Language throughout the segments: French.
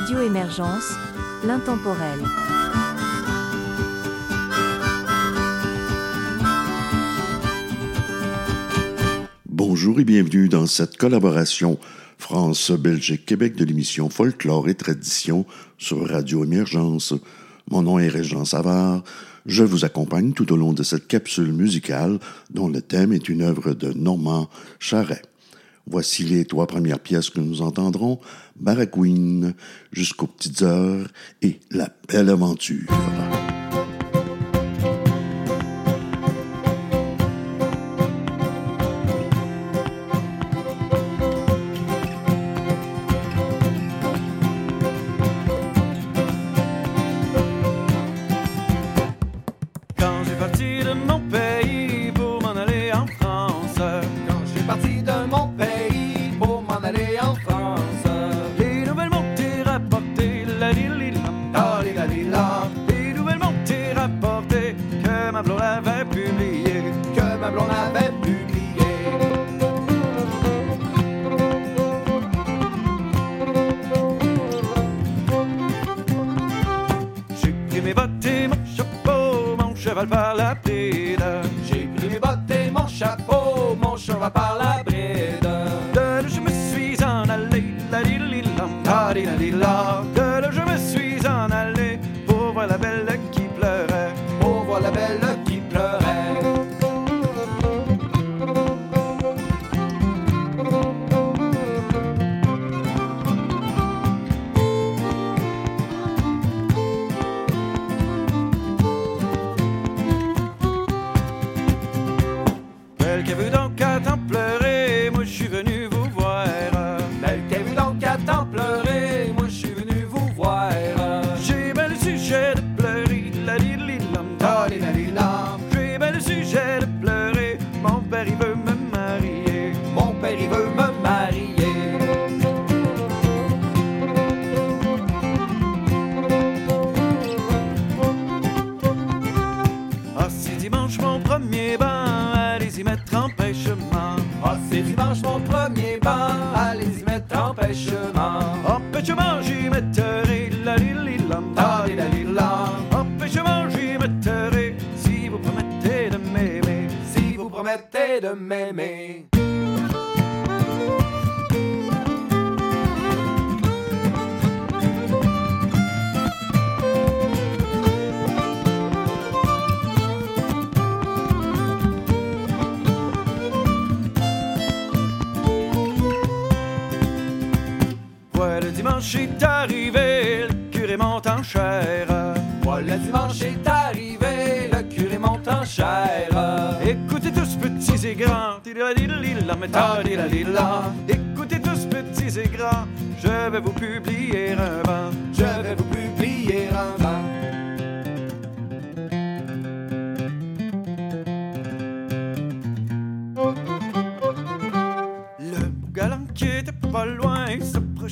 Radio Émergence, l'intemporel. Bonjour et bienvenue dans cette collaboration France-Belgique-Québec de l'émission Folklore et Tradition sur Radio Émergence. Mon nom est Régent Savard. Je vous accompagne tout au long de cette capsule musicale dont le thème est une œuvre de Normand Charret. Voici les trois premières pièces que nous entendrons, Baragouine, jusqu'aux petites heures et La belle aventure.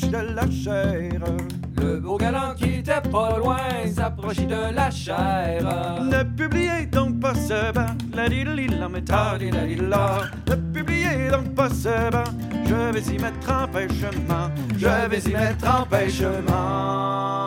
De la chair. Le beau galant qui était pas loin s'approchait de la chair. Ne publiez donc pas ce vin, la di la méthode, la la donc pas ce bain. Je vais y mettre un pêchement. Je vais y mettre un pêchement.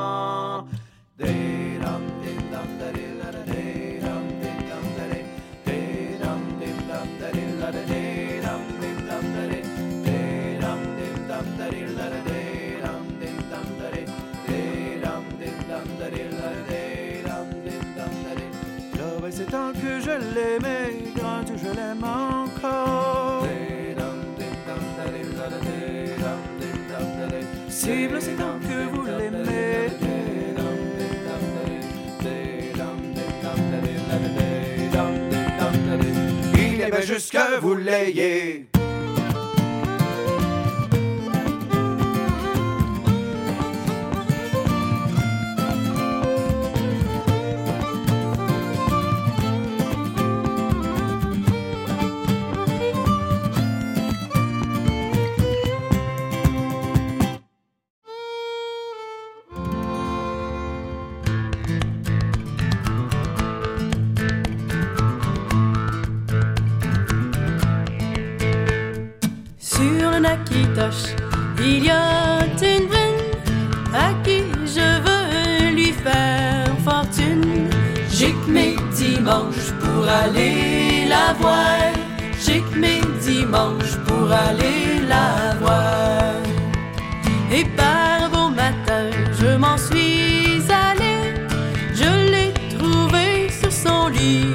Tant que je l'aimais, grand je l'aime encore. Cible, c'est tant que vous l'aimez. Il est bien juste que vous l'ayez. Aller la voir. J'ai que mes dimanches pour aller la voir. Et par beau matin, je m'en suis allée. Je l'ai trouvé sur son lit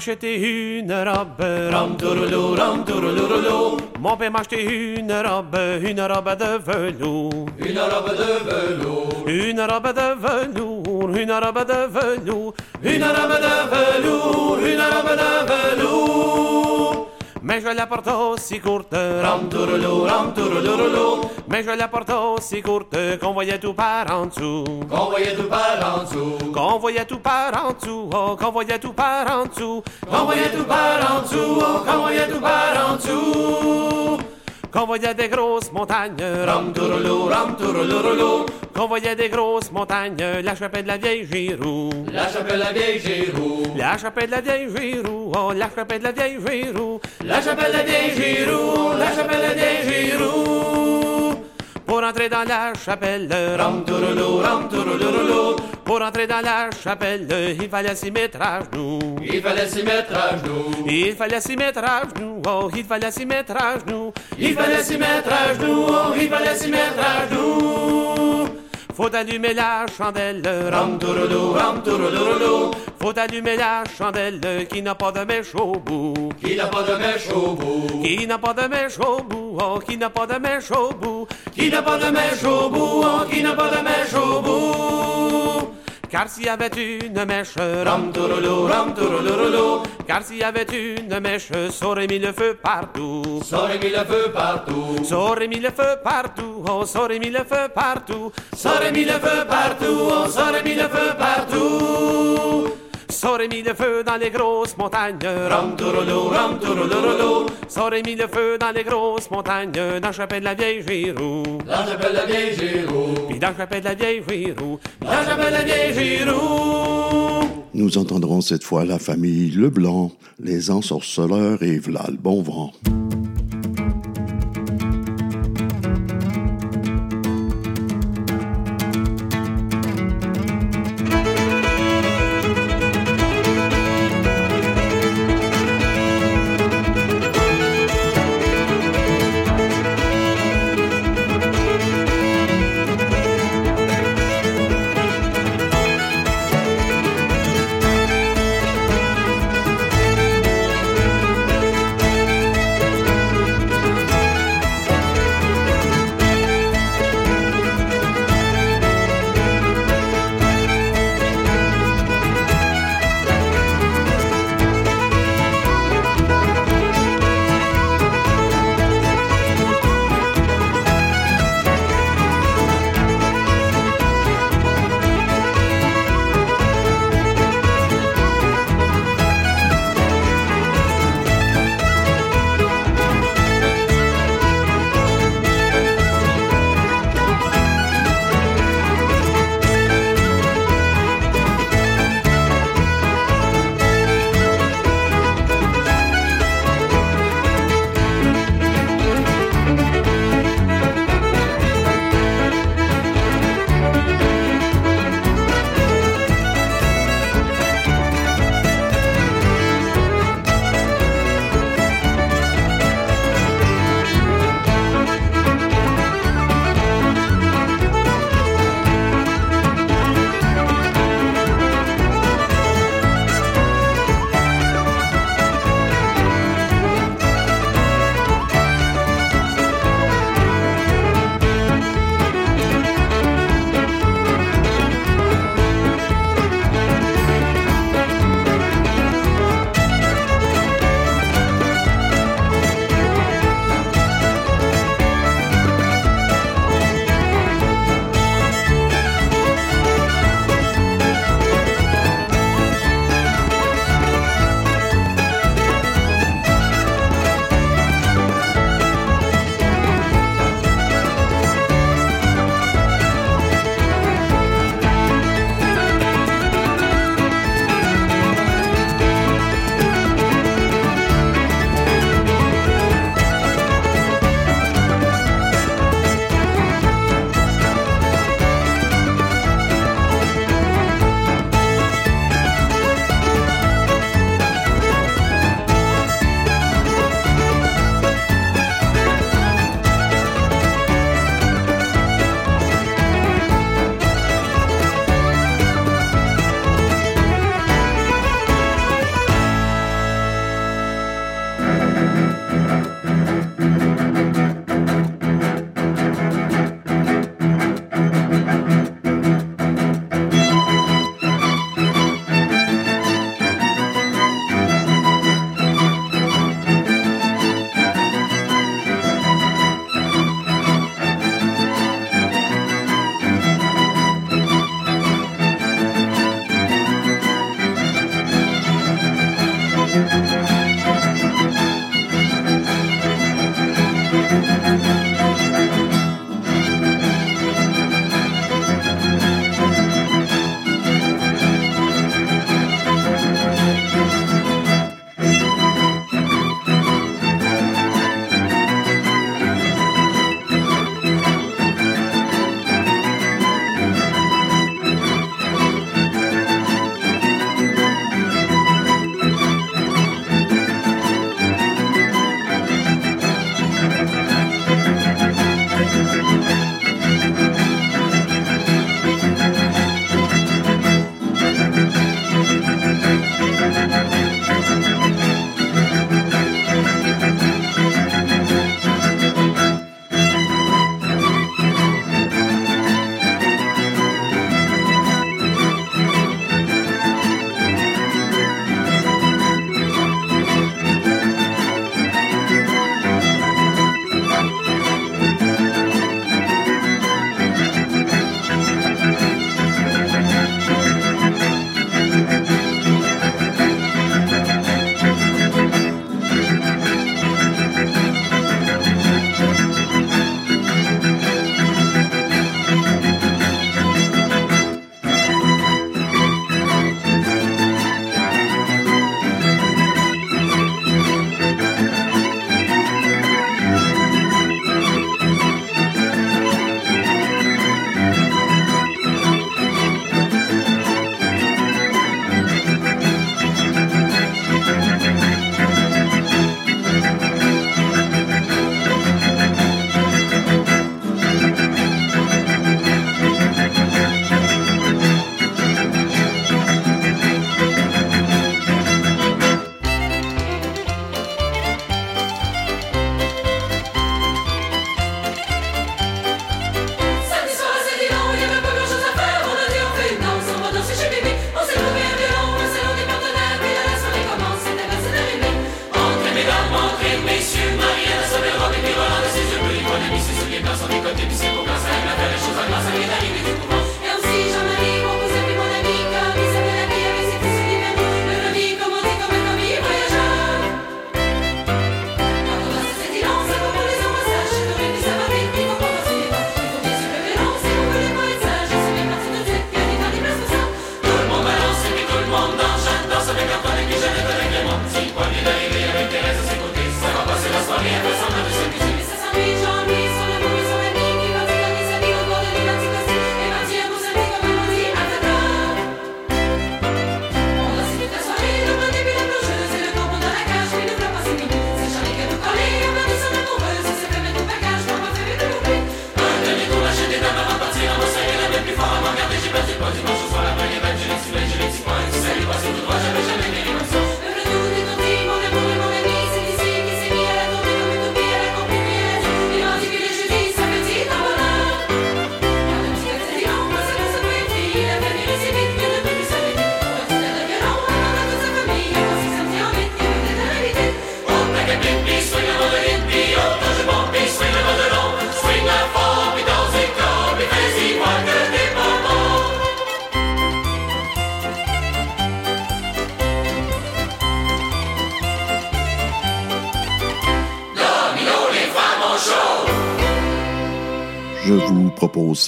acheté une robe, ram touroulou, ram tourouloulou. Mon père m'a acheté une robe, une robe de velours. Une robe de velours, Une robe de velours, une robe de velours. une robe de velours, une robe de velours. Mais je la porte aussi courte, Ram touroulou, ram tourouloulou, Mais je la porte aussi courte qu'on voyait tout par en dessous. qu'on voyait tout par en dessous, Qu'on voyait tout par en dessous, oh, qu'on voyait tout par en dessous. qu'on voyait tout par en dessous, oh, qu'on voyait tout par en dessous. Qu'on voyait des grosses montagnes, Ram touroulou, ram tourouloulou, Qu'on voyait des grosses montagnes, la chapelle de la vieille Giroux. la chapelle la vieille Giroux, La chapelle de la vieille Giroux, oh, la chapelle de la vieille Giroux. la chapelle la vieille Giroux, la chapelle la vieille Giroux. Pour entrer dans la chapelle, Ram ram pour entrer dans la chapelle, il fallait s'y mettre à genoux. il fallait s'y mettre à genoux, Il fallait s'y mettre à genoux, oh, il fallait s'y mettre à genoux. il fallait s'y mettre à genoux, oh, il fallait s'y mettre à genoux. Faut allumer la chandelle, Ram touroulou, ram tourouloulou, Faut allumer la chandelle qui n'a pas de mèche au bout. qui n'a pas de mèche au bout, Qui n'a pas de mèche au bout, oh, qui n'a pas de mèche au bout. qui n'a pas de mèche au bout, oh, qui n'a pas de mèche au bout. Car s'il y avait une mèche, Ram touroulou, ram tourouloulou, car s'il y avait une mèche, ça aurait mis le feu partout. ça aurait mis le feu partout, Ça aurait mis le feu partout, oh, ça aurait mis le feu partout. ça aurait mis le feu partout, oh, ça aurait mis le feu partout. Aurait mis le feu dans les grosses montagnes. Ram touroulou, ram tourouloulou, Ça aurait mis le feu dans les grosses montagnes. Dans la chapelle de la vieille Giroux. la chapelle la vieille Giroux, Puis dans la chapelle de la vieille Giroux. la chapelle la vieille Giroux. Nous entendrons cette fois la famille Leblanc, les ensorceleurs et V'là le bon vent.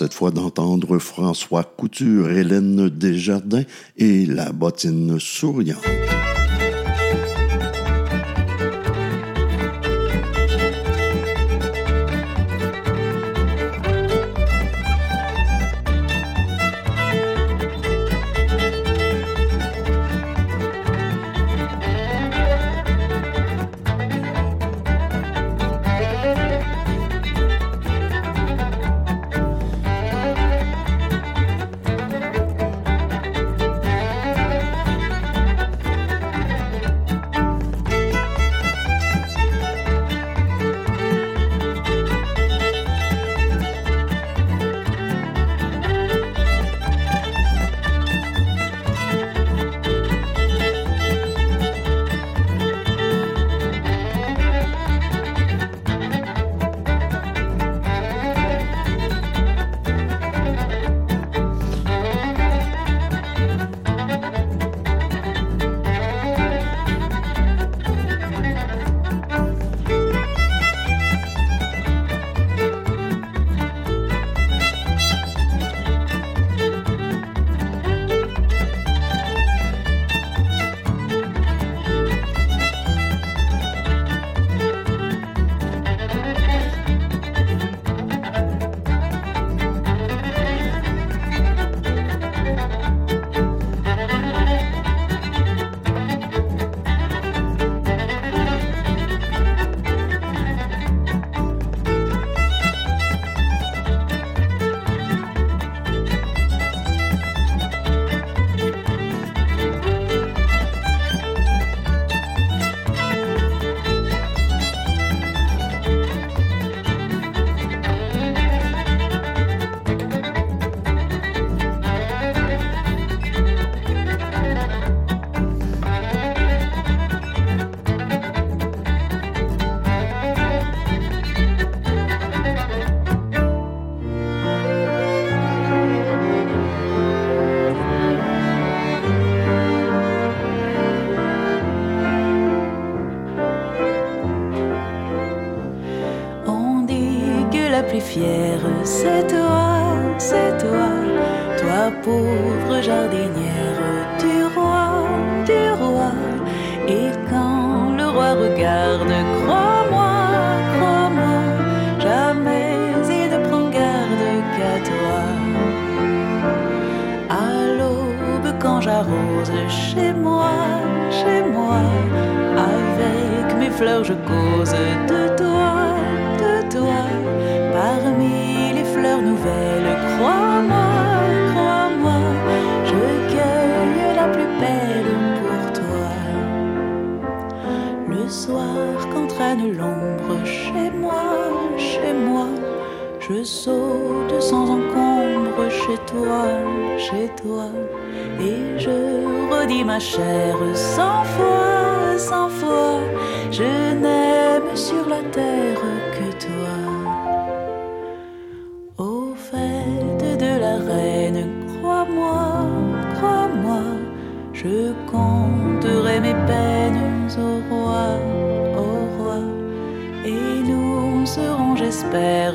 Cette fois d'entendre François Couture, Hélène Desjardins et la bottine souriante. Avec mes fleurs, je cause de toi, de toi. Parmi les fleurs nouvelles, crois-moi, crois-moi, je cueille la plus belle pour toi. Le soir, qu'entraîne l'ombre chez moi, chez moi, je saute sans encombre chez toi, chez toi, et je redis ma chère cent fois cent fois, je n'aime sur la terre que toi. Au fait de la reine, crois-moi, crois-moi, je compterai mes peines au roi, au roi, et nous serons, j'espère,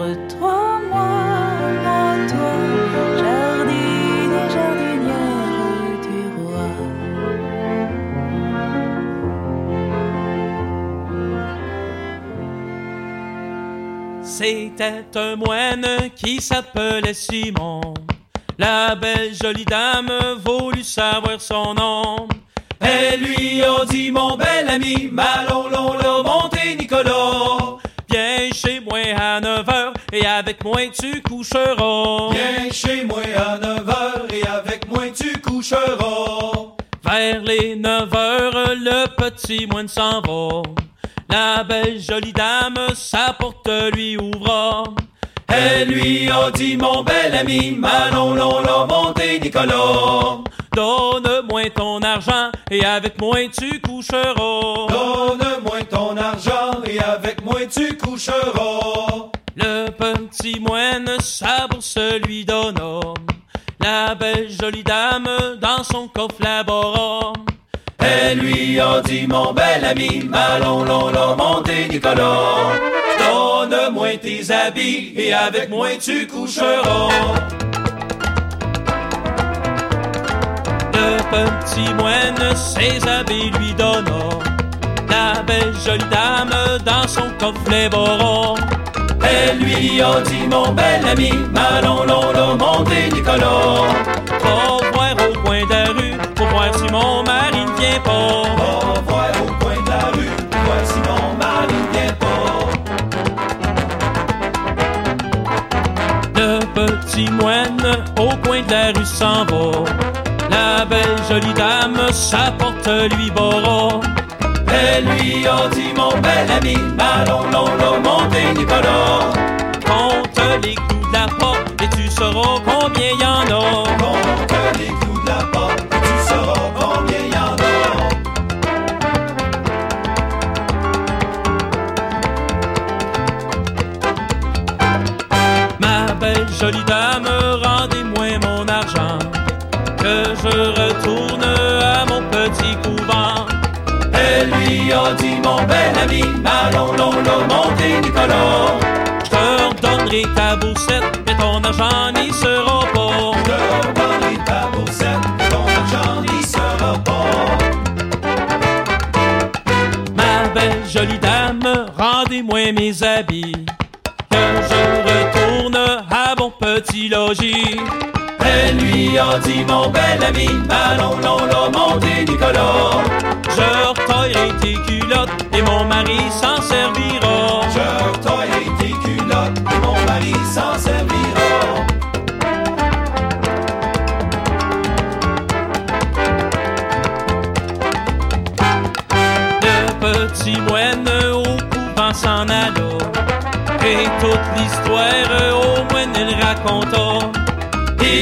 C'était un moine qui s'appelait Simon. La belle jolie dame voulut savoir son nom. Elle lui a dit, mon bel ami, malon, l'on l'a monté Nicolas. Viens chez moi à 9 heures et avec moi tu coucheras. Viens chez moi à 9 heures et avec moi tu coucheras. Vers les 9 heures, le petit moine s'en va. La belle jolie dame, sa porte lui ouvra. Elle lui a dit, mon bel ami, Manon, l'on l'a monté Nicolas. Donne-moi ton argent et avec moi tu coucheras. Donne-moi ton argent et avec moi tu coucheras. Le petit moine sa bourse lui donna. La belle jolie dame dans son coffre labora. Elle lui a dit, mon bel ami, allons, l'on l'a monté, Nicolas. Donne-moi tes habits et avec moi tu coucheras. Le petit moine ses habits lui donna. La belle jolie dame dans son coffret boron. Elle lui a dit mon bel ami, allons l'on monter Nicolas. Va voir au coin de la rue pour voir si mon mari ne vient pas. Au coin de la rue si mon mari vient pas. Le petit moine au coin de la rue s'en va. La belle jolie dame s'apporte lui bora. Elle lui a dit mon bel ami, allons l'on monter Nicolas. Compte les clous de la porte et tu sauras combien y en a. Compte ami, allons l'on monter Nicolas. Je te redonnerai ta boussette, mais ton argent n'y sera pas. Je te redonnerai ta boussette, mais ton argent n'y sera pas. Ma belle jolie dame, rendez-moi mes habits, que je retourne à mon petit logis. Elle lui a dit mon bel ami, allons l'on monter Nicolas.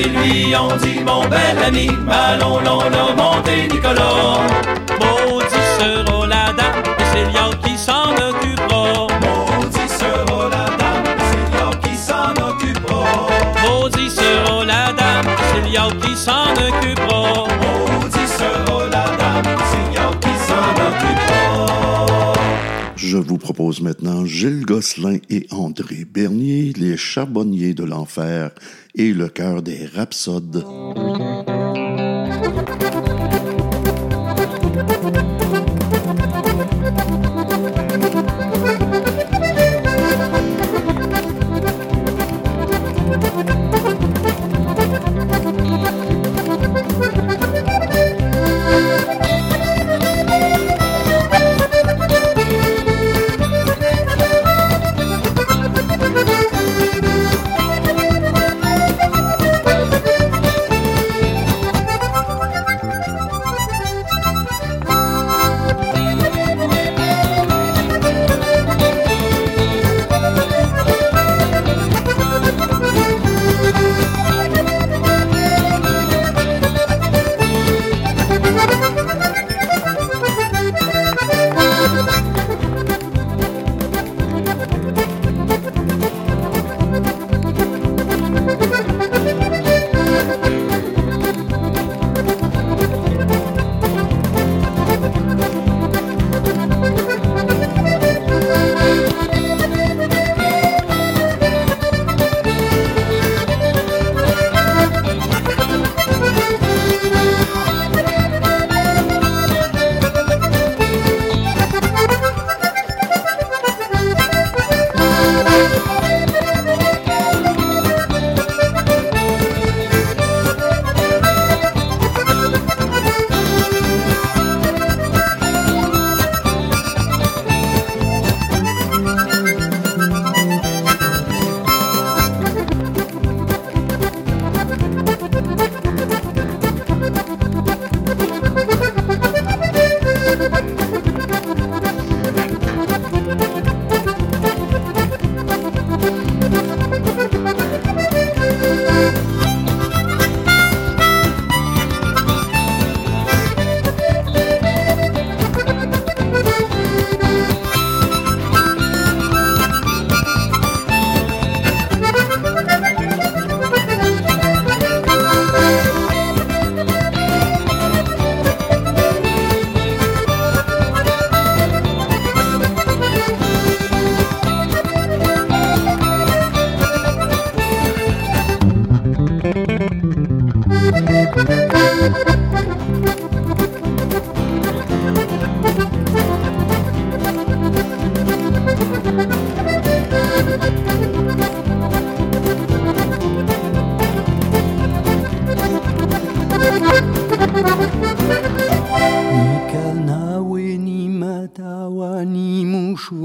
Lui ont dit mon bel ami, allons l'on monter Nicolas. Maudit sera la dame, c'est Liao qui s'en occupera. Maudit sera la dame, c'est Liao qui s'en occupera. Maudit sera la dame, c'est Liao qui s'en occupera. Je vous propose maintenant Gilles Gosselin et André Bernier, les charbonniers de l'enfer et le cœur des rhapsodes. 达瓦尼木说：“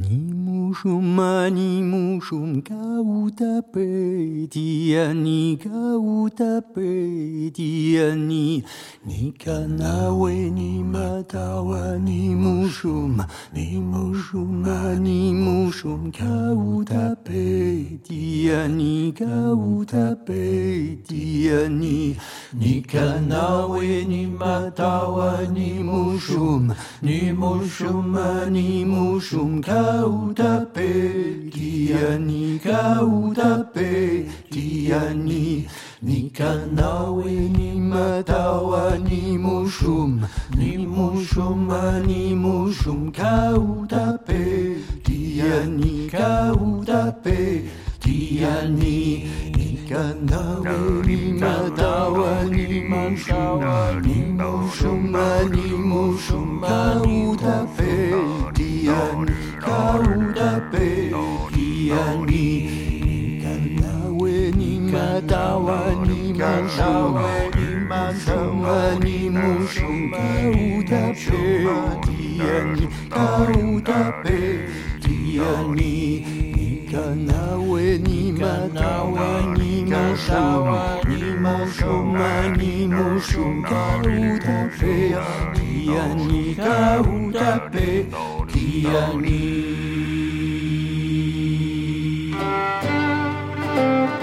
你。” Mushum mani mushum kauta pe tiani kauta pe tiani Nikanawe ni matawa ni mushum ni mushum mani mushum kauta pe tiani kauta pe tiani Nikanawe ni matawa ni mushum ni mushum ni mushum kauta utape, kia ni ka utape, kia ni ni kanawi ni matawa ni mushum, ni mushum ni mushum ka utape, kia ni ka utape, kia ni 卡那威尼玛达瓦尼玛沙玛尼玛沙玛尼玛沙卡乌达贝蒂亚尼卡乌达贝蒂亚尼卡那威尼玛达瓦尼玛沙玛尼玛沙玛尼玛沙卡乌达贝蒂亚尼卡乌达贝蒂亚尼。Kanawe ni matawa ni matawa ni mashoma ni moshum kautape Kia ni kautape Kia ni Thank you.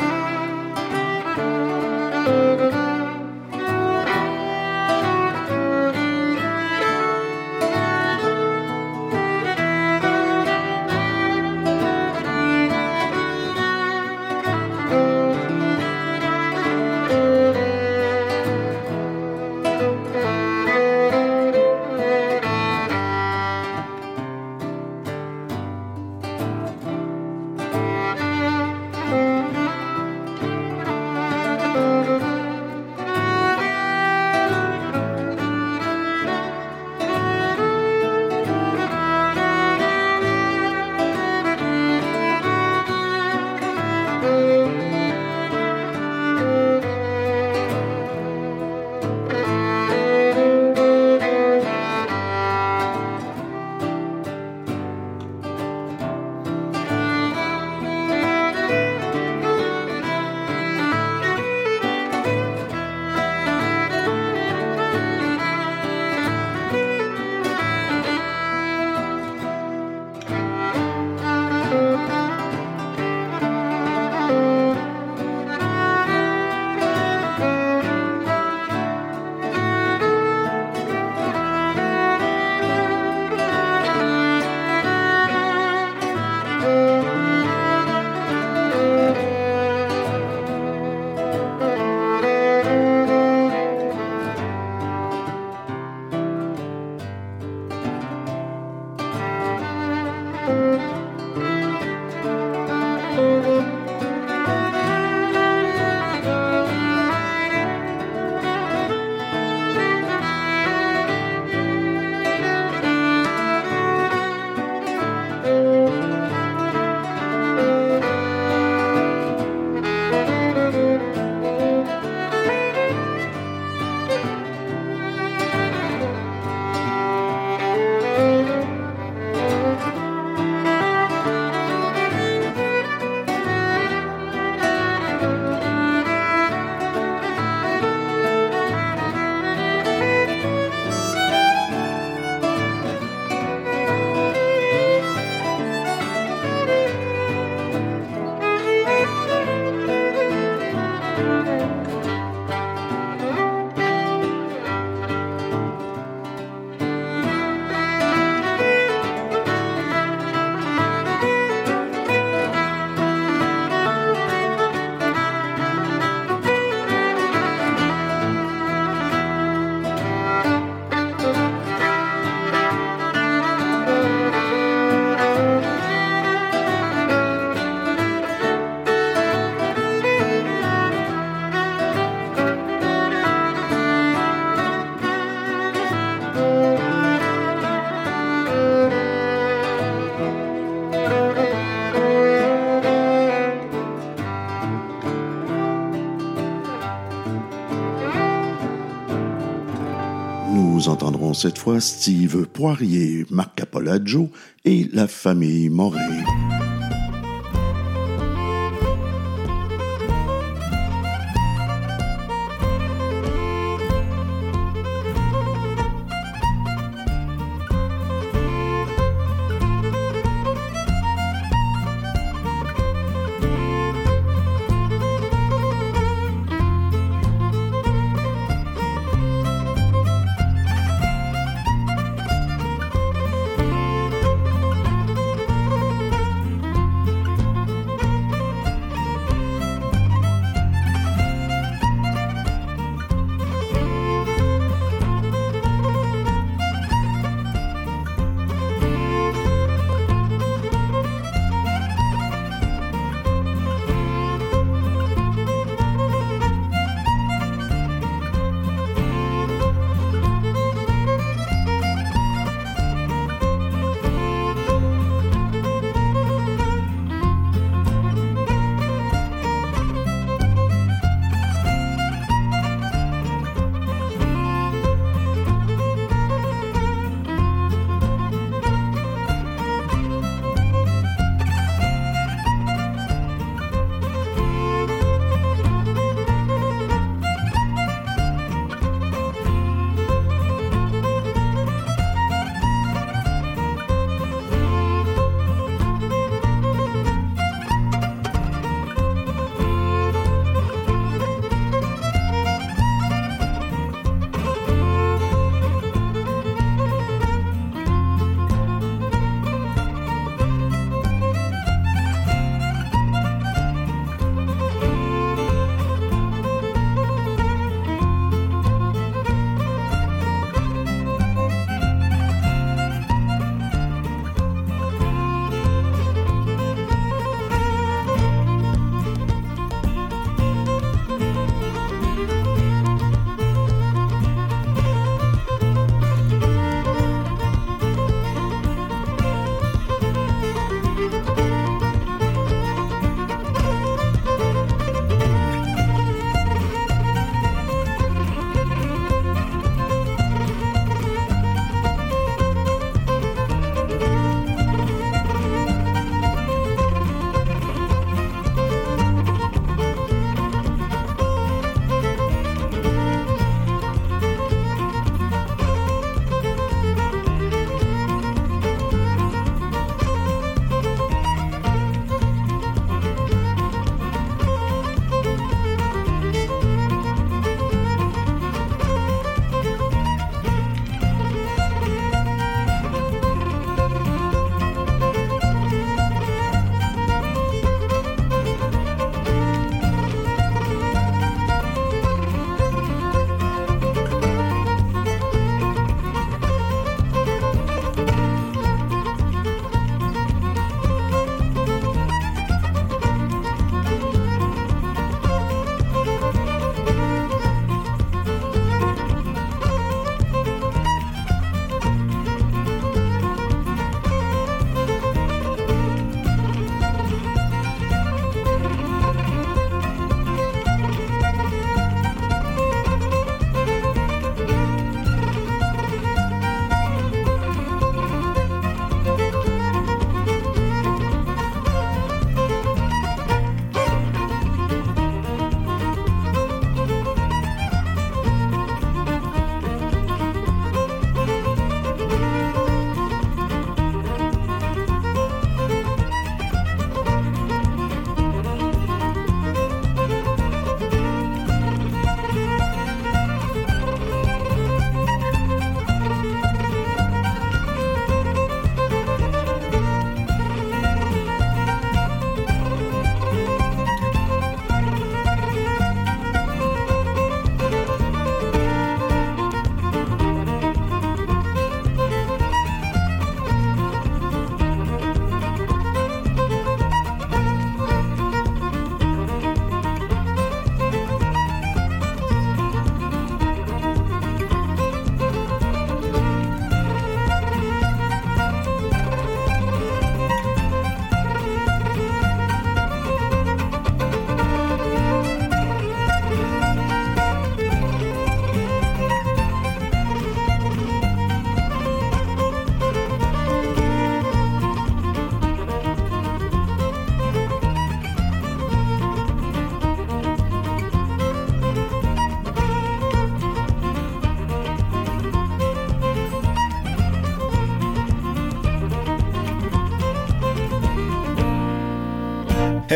Cette fois Steve Poirier, Marc Apolaggio et la famille Morin.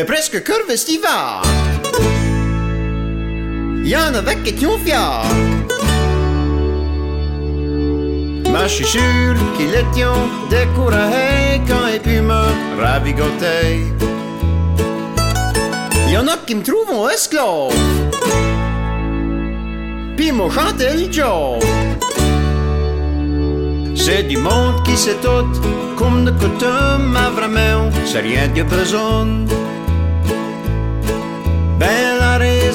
Presque curve estivale. Y en avait qui ont fier. Mais je suis sûr qu'ils étaient découragés quand ils pu me ravigoter. Y en a qui me trouvent esclave. Puis m'ont chanté le job. C'est du monde qui sait tout, comme de coutume, mais vraiment, c'est rien de besoin.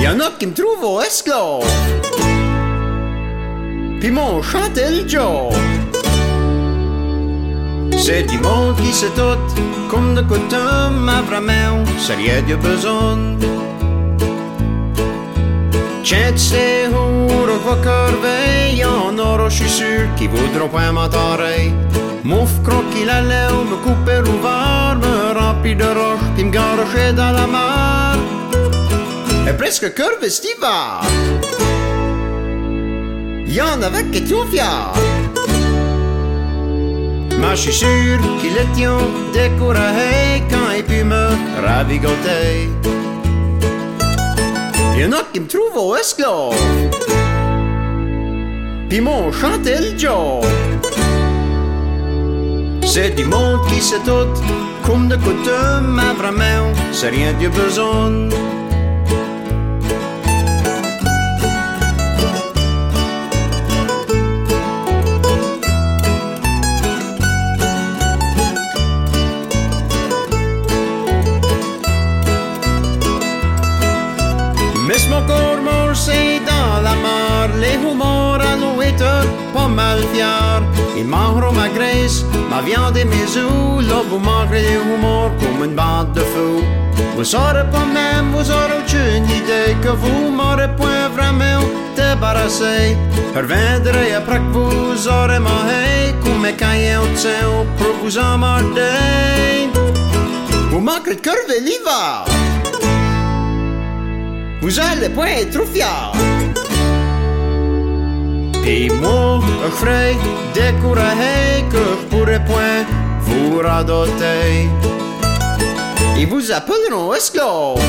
Y en a qui me trouvent au esclave. Puis m'ont chanté le job. C'est du monde qui se tout, comme de coutume, mais vraiment, c'est rien de besoin. Crever, y'en aura, je suis sûr, qui voudront pas m'attendre. Mouf croquis la lèvre, me couper ouvert, me remplir de roches, puis me dans la mer. Et presque curve estivale. Y'en étaient fiers. Mais je suis sûr qu'ils étaient découragés quand ils pu me ravigoter. Y'en a qui me trouvent au esclave. Puis m'ont chanté le. C'est du monde qui sait tout, comme de coutume, mais vraiment, c'est rien de besoin. Mal mangeront ma graisse, ma viande et mes œufs, là vous mangerez les humours comme une bande de fous. Vous saurez pas même, vous aurez aucune idée que vous m'aurez point vraiment débarrassé. Reviendrez après que vous aurez mangé, comme mes cahiers au pour vous emmerder. Vous manquerez de curve l'hiver. Vous allez point être trop fiers. Je ferai découragé que je pourrai point vous radoter. Ils vous appelleront esclaves.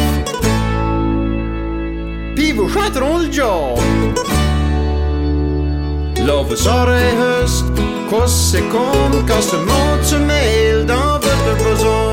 Puis vous chanteront le job. Là, vous saurez juste quoi c'est comme quand ce monde se mêle dans votre besoin.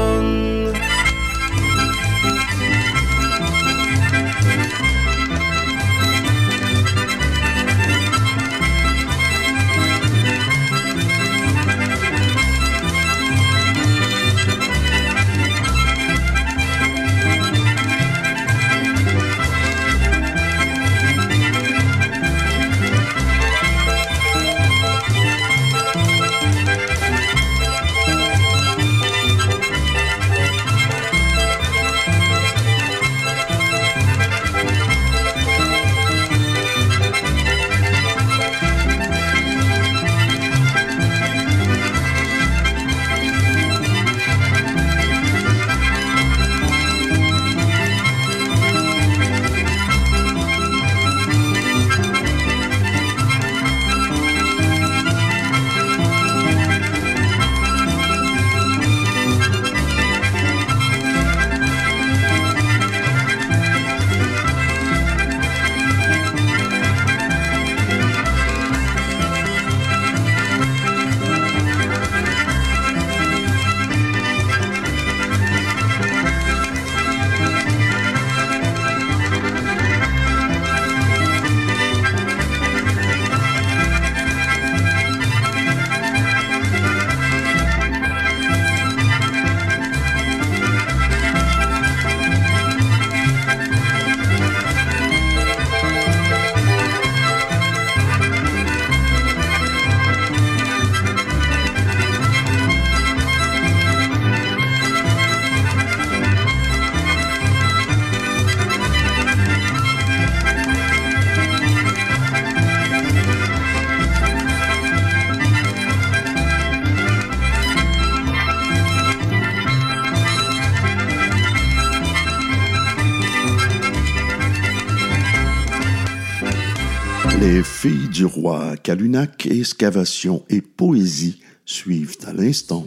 Roi Calunac, excavation et poésie suivent à l'instant.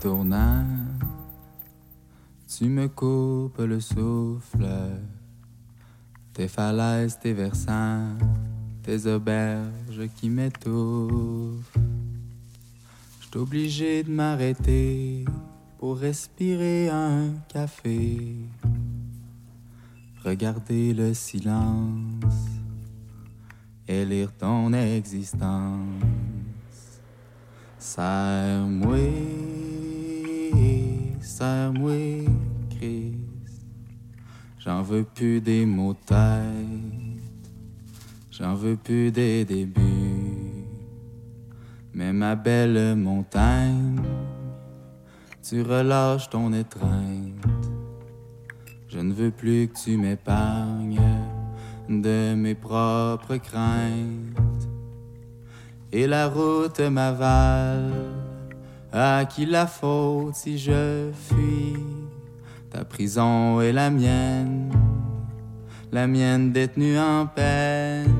Tournant, tu me coupes le souffle. Tes falaises, tes versants, tes auberges qui m'étouffent. J'suis obligé de m'arrêter pour respirer un café. Regarder le silence et lire ton existence. Serre-moi, Christ. J'en veux plus des mots j'en veux plus des débuts. Mais ma belle montagne, tu relâches ton étreinte. Je ne veux plus que tu m'épargnes de mes propres craintes. Et la route m'avale, à qui la faute si je fuis? Ta prison est la mienne, la mienne détenue en peine.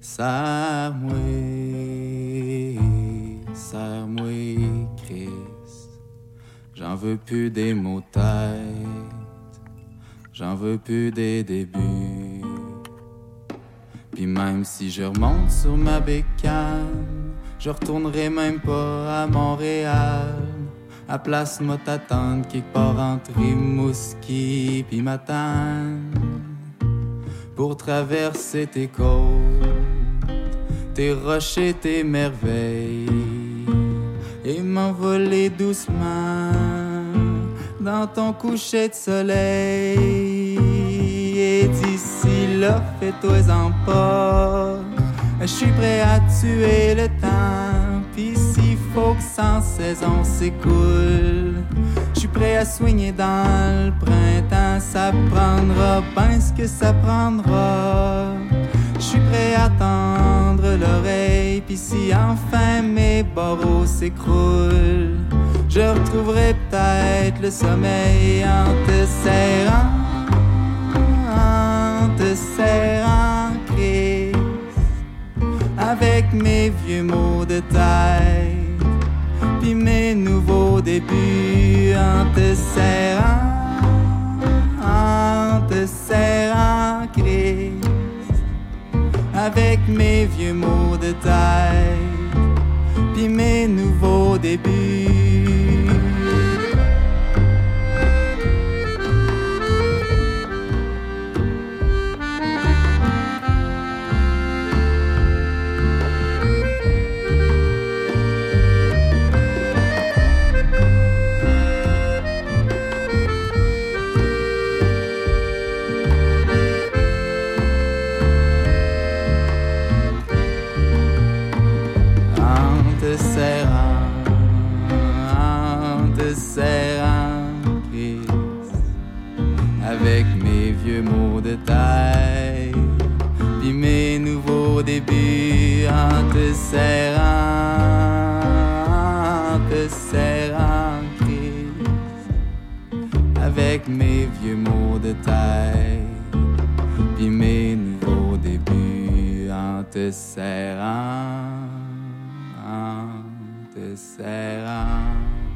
Serre-moi, serre-moi, Christ. J'en veux plus des mots de tête, j'en veux plus des débuts. Puis même si je remonte sur ma bécane, je retournerai même pas à Montréal. À place, moi t'attendre quelque part entre Rimouski puis Matane. Pour traverser tes côtes, tes rochers, tes merveilles. Et m'envoler doucement dans ton coucher de soleil. Là, fais-toi-en pas. Je suis prêt à tuer le temps. Pis s'il faut que sans saison s'écoule, je suis prêt à soigner dans le printemps. Ça prendra ben ce que ça prendra. Je suis prêt à tendre l'oreille. Pis si enfin mes barreaux s'écroulent, je retrouverai peut-être le sommeil en te serrant, en te serrant, Christ avec mes vieux mots de taille, puis mes nouveaux débuts en te serrant, en te Christ, avec mes vieux mots de taille, puis mes nouveaux débuts.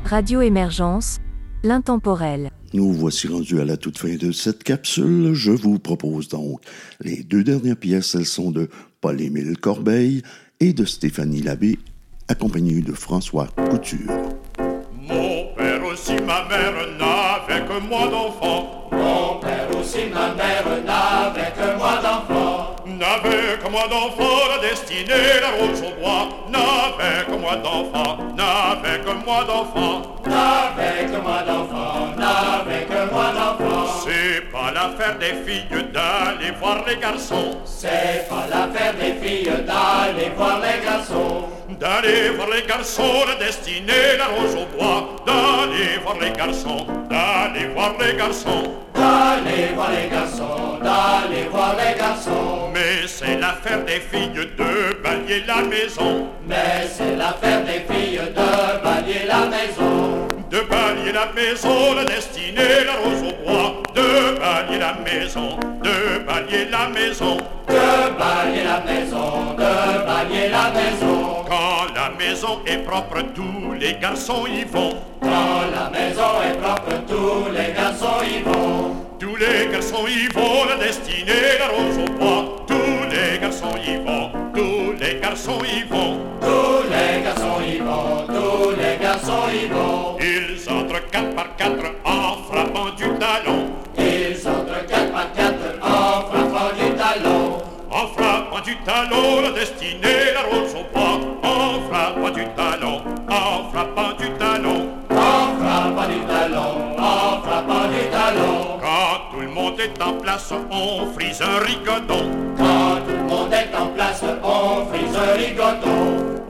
Radio Émergence, l'intemporel. Nous voici rendus à la toute fin de cette capsule. Je vous propose donc les deux dernières pièces. Elles sont de Paul-Émile Corbeil et de Stéphanie Labbé, accompagnées de François Couture. Mon père aussi, ma mère n'avait que moi d'enfant. Mon père aussi, ma mère n'avait que moi d'enfant. N'avait que moi d'enfant, la destinée, la rose au bois. N'avait que moi d'enfant, n'avait que moi d'enfant. N'avait que moi d'enfant, l'affaire des filles d'aller voir les garçons. C'est pas l'affaire des filles d'aller voir les garçons. D'aller voir les garçons, la destinée, la rose au bois. D'aller voir les garçons, d'aller voir les garçons. D'aller voir les garçons, d'aller voir les garçons. Mais c'est l'affaire des filles de balayer la maison. Mais c'est l'affaire des filles de balayer la maison. De balayer la maison, la destinée, la rose au bois, de balayer la maison, de balayer la maison, de balayer la maison, de balayer la maison. Quand la maison est propre, tous les garçons y vont. Quand la maison est propre, tous les garçons y vont. Tous les garçons y vont, la destinée, la rose au bois. Tous les garçons y vont, du talon, la destinée, la rose au bois. En frappant du talon, en frappant du talon. En frappant du talon, en frappant du talon. Quand tout le monde est en place, on frise un rigodon. Quand tout le monde est en place, on frise un rigodon.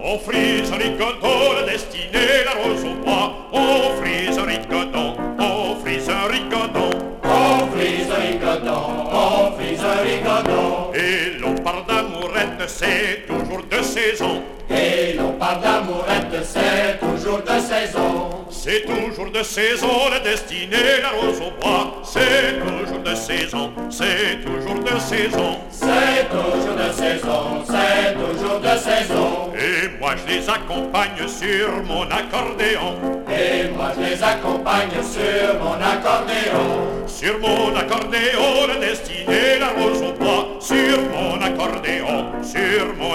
On frise un rigodon, la destinée, la rose au bois. On frise c'est toujours de saison. Et l'on parle d'amourette, c'est toujours de saison. C'est toujours de saison, la destinée, la rose au bois. C'est toujours de saison, c'est toujours de saison. C'est toujours de saison, c'est toujours de saison. Et moi je les accompagne sur mon accordéon. Et moi je les accompagne sur mon accordéon. Sur mon accordéon, la destinée, la rose au bois.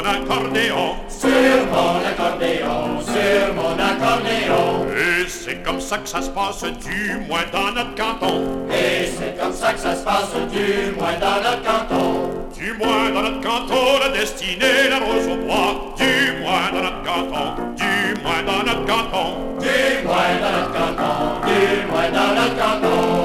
Mon accordéon. Sur mon accordéon, sur mon accordéon. Et c'est comme ça que ça se passe, du moins dans notre canton. Et c'est comme ça que ça se passe, du moins dans notre canton. Du moins dans notre canton, la destinée, la rose au bois. Du moins dans notre canton, du moins dans notre canton. Du moins dans notre canton, du moins dans notre canton.